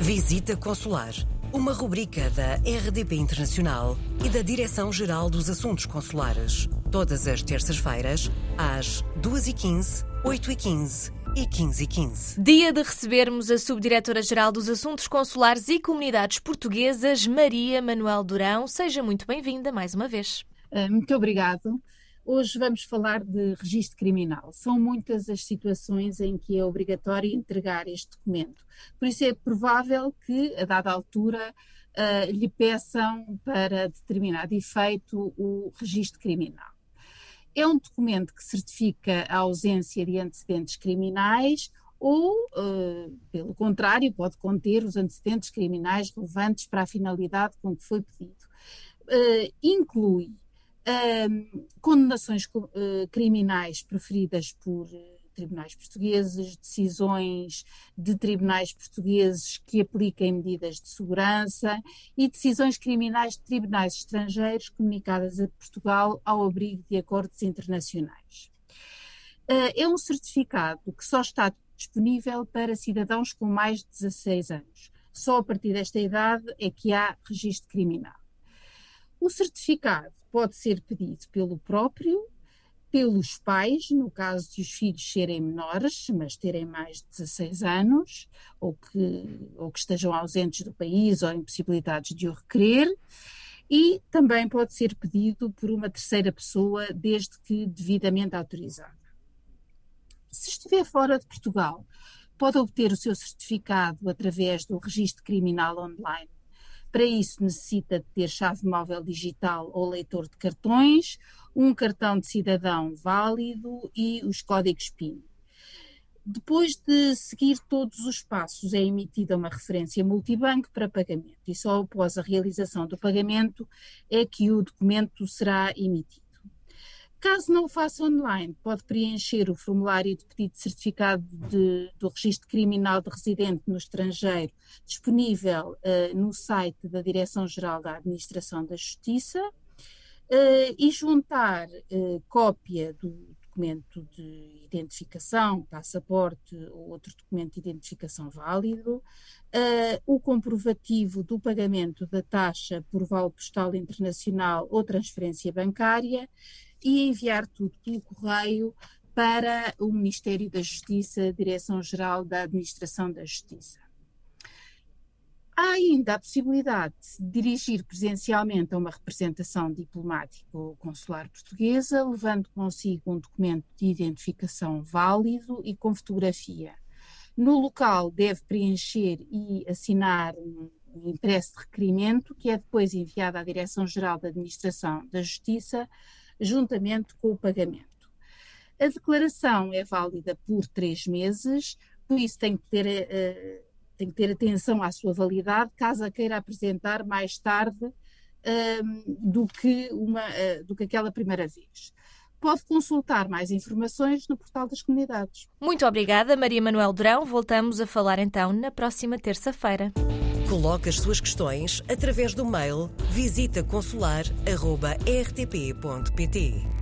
Visita Consular, uma rubrica da RDP Internacional e da Direção-Geral dos Assuntos Consulares. Todas as terças-feiras, às 2h15, 8h15 e 15h15. Dia de recebermos a Subdiretora-Geral dos Assuntos Consulares e Comunidades Portuguesas, Maria Manuel Durão. Seja muito bem-vinda mais uma vez. Ah, muito obrigado. Hoje vamos falar de registro criminal. São muitas as situações em que é obrigatório entregar este documento. Por isso é provável que, a dada altura, uh, lhe peçam para determinado efeito o registro criminal. É um documento que certifica a ausência de antecedentes criminais ou, uh, pelo contrário, pode conter os antecedentes criminais relevantes para a finalidade com que foi pedido. Uh, inclui condenações uh, criminais preferidas por uh, tribunais portugueses, decisões de tribunais portugueses que apliquem medidas de segurança e decisões criminais de tribunais estrangeiros comunicadas a Portugal ao abrigo de acordos internacionais. Uh, é um certificado que só está disponível para cidadãos com mais de 16 anos. Só a partir desta idade é que há registro criminal. O certificado pode ser pedido pelo próprio, pelos pais, no caso de os filhos serem menores, mas terem mais de 16 anos, ou que, ou que estejam ausentes do país ou impossibilitados de o requerer, e também pode ser pedido por uma terceira pessoa, desde que devidamente autorizada. Se estiver fora de Portugal, pode obter o seu certificado através do registro criminal online para isso necessita de ter chave móvel digital ou leitor de cartões, um cartão de cidadão válido e os códigos PIN. Depois de seguir todos os passos, é emitida uma referência multibanco para pagamento e só após a realização do pagamento é que o documento será emitido. Caso não o faça online, pode preencher o formulário de pedido de certificado de, do registro criminal de residente no estrangeiro, disponível uh, no site da Direção-Geral da Administração da Justiça, uh, e juntar uh, cópia do documento de identificação, passaporte ou outro documento de identificação válido, o comprovativo do pagamento da taxa por vale postal internacional ou transferência bancária e enviar tudo pelo correio para o Ministério da Justiça, Direção-Geral da Administração da Justiça. Há ainda a possibilidade de dirigir presencialmente a uma representação diplomática ou consular portuguesa, levando consigo um documento de identificação válido e com fotografia. No local deve preencher e assinar um impresso de requerimento, que é depois enviado à Direção-Geral da Administração da Justiça, juntamente com o pagamento. A declaração é válida por três meses, por isso tem que ter, uh, tem que ter atenção à sua validade, caso a queira apresentar mais tarde uh, do, que uma, uh, do que aquela primeira vez. Pode consultar mais informações no portal das comunidades. Muito obrigada, Maria Manuel Durão. Voltamos a falar então na próxima terça-feira. Coloque as suas questões através do mail visitaconsular.rtp.pt